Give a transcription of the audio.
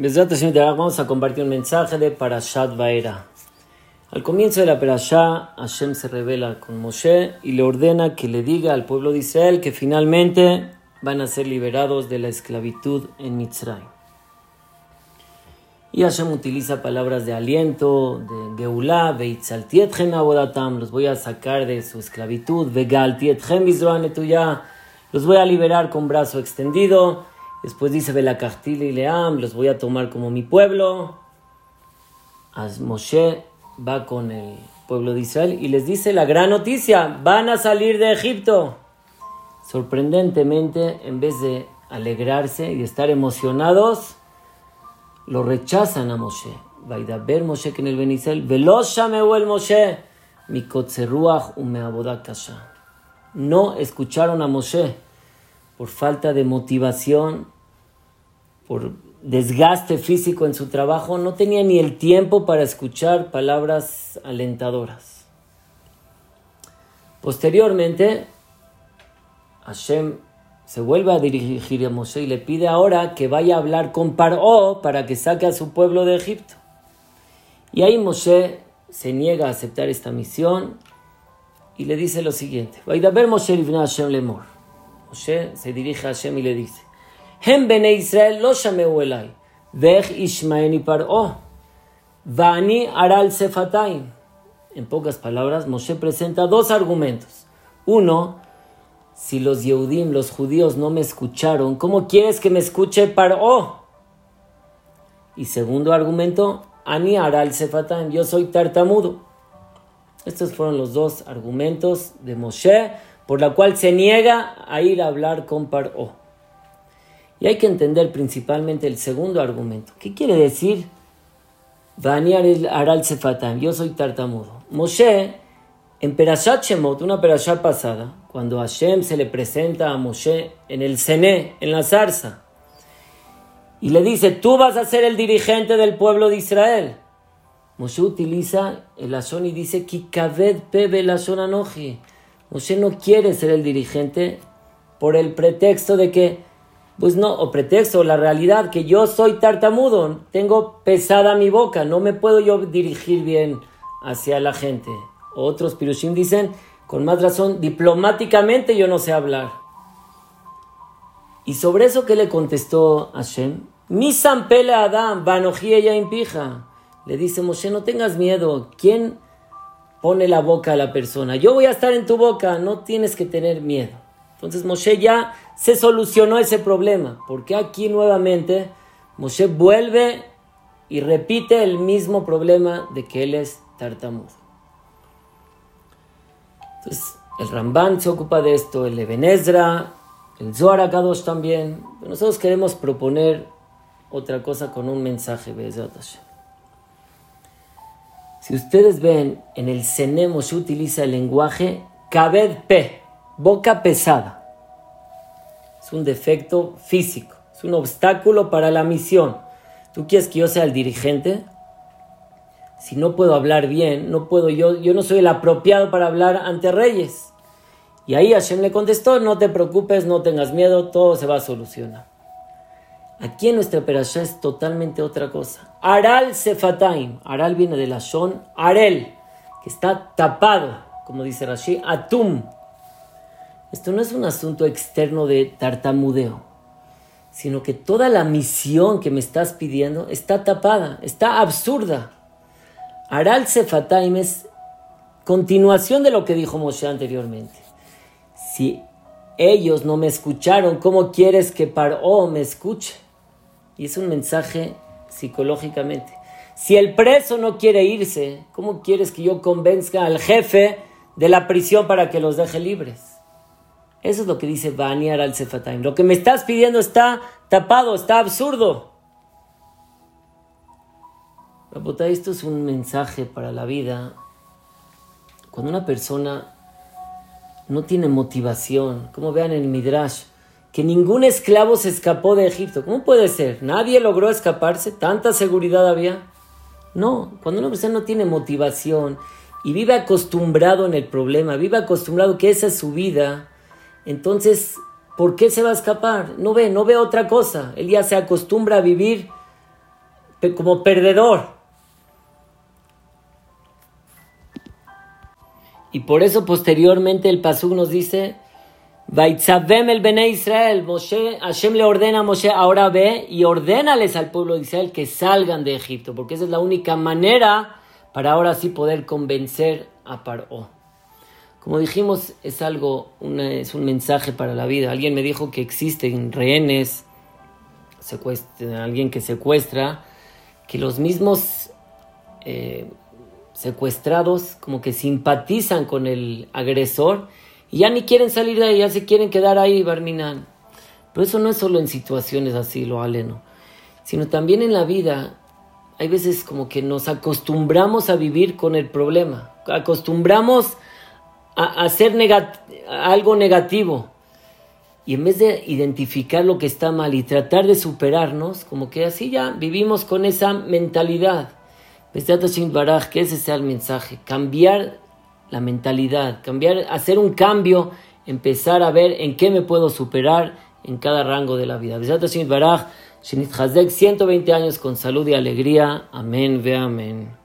Vamos a compartir un mensaje de Parashat Vaera. Al comienzo de la Parashá, Hashem se revela con Moshe y le ordena que le diga al pueblo de Israel que finalmente van a ser liberados de la esclavitud en Mitzrayim. Y Hashem utiliza palabras de aliento, de Geulah, Veitzaltietchem abodatam, los voy a sacar de su esclavitud, Vegaltietchem ya los voy a liberar con brazo extendido Después dice Belakachtil y Leam, los voy a tomar como mi pueblo. As Moshe va con el pueblo de Israel y les dice la gran noticia, van a salir de Egipto. Sorprendentemente, en vez de alegrarse y estar emocionados, lo rechazan a Moshe. ver Moshe que en el Benisel, Velosha el Moshe, mi No escucharon a Moshe por falta de motivación, por desgaste físico en su trabajo, no tenía ni el tiempo para escuchar palabras alentadoras. Posteriormente, Hashem se vuelve a dirigir a Moshe y le pide ahora que vaya a hablar con Paró para que saque a su pueblo de Egipto. Y ahí Moshe se niega a aceptar esta misión y le dice lo siguiente: ver Moshe Hashem Lemor. Moshe se dirige a Hashem y le dice, Hem bene Israel lo llameu elai, ishmaeni par'o, vani aral sefataim. En pocas palabras, Moshe presenta dos argumentos. Uno, si los Yehudim, los judíos, no me escucharon, ¿cómo quieres que me escuche Paró? Y segundo argumento, Ani Aral Sefataim, yo soy tartamudo. Estos fueron los dos argumentos de Moshe por la cual se niega a ir a hablar con Paró. Y hay que entender principalmente el segundo argumento. ¿Qué quiere decir? el Aral Sefatam, yo soy tartamudo. Moshe, en Perashat Shemot, una Perashat pasada, cuando Hashem se le presenta a Moshe en el Sené, en la zarza, y le dice, tú vas a ser el dirigente del pueblo de Israel. Moshe utiliza el azón y dice, Kikaved pebe la anoji Moshe no quiere ser el dirigente por el pretexto de que, pues no, o pretexto, la realidad, que yo soy tartamudo, tengo pesada mi boca, no me puedo yo dirigir bien hacia la gente. Otros pirushim dicen, con más razón, diplomáticamente yo no sé hablar. Y sobre eso, ¿qué le contestó Hashem? Mi pele Adam, ya impija. Le dice Moshe, no tengas miedo. ¿Quién pone la boca a la persona. Yo voy a estar en tu boca, no tienes que tener miedo. Entonces Moshe ya se solucionó ese problema, porque aquí nuevamente Moshe vuelve y repite el mismo problema de que él es tartamudo. Entonces el Ramban se ocupa de esto, el Ebenezra, el Zohar Akadosh también. nosotros queremos proponer otra cosa con un mensaje, de si ustedes ven, en el Senemo se utiliza el lenguaje Kabed P, boca pesada. Es un defecto físico, es un obstáculo para la misión. ¿Tú quieres que yo sea el dirigente? Si no puedo hablar bien, no puedo yo, yo no soy el apropiado para hablar ante reyes. Y ahí Hashem le contestó, no te preocupes, no tengas miedo, todo se va a solucionar. Aquí en nuestra operación es totalmente otra cosa. Aral Sefataim. Aral viene de la Shon Arel, que está tapado, como dice Rashi, Atum. Esto no es un asunto externo de tartamudeo, sino que toda la misión que me estás pidiendo está tapada, está absurda. Aral Sefataim es continuación de lo que dijo Moshe anteriormente. Si ellos no me escucharon, ¿cómo quieres que Paró me escuche? Y es un mensaje psicológicamente. Si el preso no quiere irse, ¿cómo quieres que yo convenzca al jefe de la prisión para que los deje libres? Eso es lo que dice Baniar al Sefataim. Lo que me estás pidiendo está tapado, está absurdo. Esto es un mensaje para la vida. Cuando una persona no tiene motivación, como vean en el Midrash, que ningún esclavo se escapó de Egipto. ¿Cómo puede ser? ¿Nadie logró escaparse? ¿Tanta seguridad había? No, cuando una persona no tiene motivación y vive acostumbrado en el problema, vive acostumbrado que esa es su vida, entonces, ¿por qué se va a escapar? No ve, no ve otra cosa. Él ya se acostumbra a vivir como perdedor. Y por eso posteriormente el Pasuk nos dice, Vaitzavem el Bene Israel, Moshe, Hashem le ordena a Moshe, ahora ve y ordénales al pueblo de Israel que salgan de Egipto, porque esa es la única manera para ahora sí poder convencer a Paró. Como dijimos, es algo, es un mensaje para la vida. Alguien me dijo que existen rehenes, alguien que secuestra, que los mismos eh, secuestrados como que simpatizan con el agresor y ya ni quieren salir de ahí, ya se quieren quedar ahí, Barminan. Pero eso no es solo en situaciones así, lo aleno, sino también en la vida. Hay veces como que nos acostumbramos a vivir con el problema, acostumbramos a hacer algo negativo. Y en vez de identificar lo que está mal y tratar de superarnos, como que así ya vivimos con esa mentalidad. Que ese sea el mensaje. Cambiar la mentalidad, cambiar, hacer un cambio, empezar a ver en qué me puedo superar en cada rango de la vida. 120 años con salud y alegría. Amén, ve amén.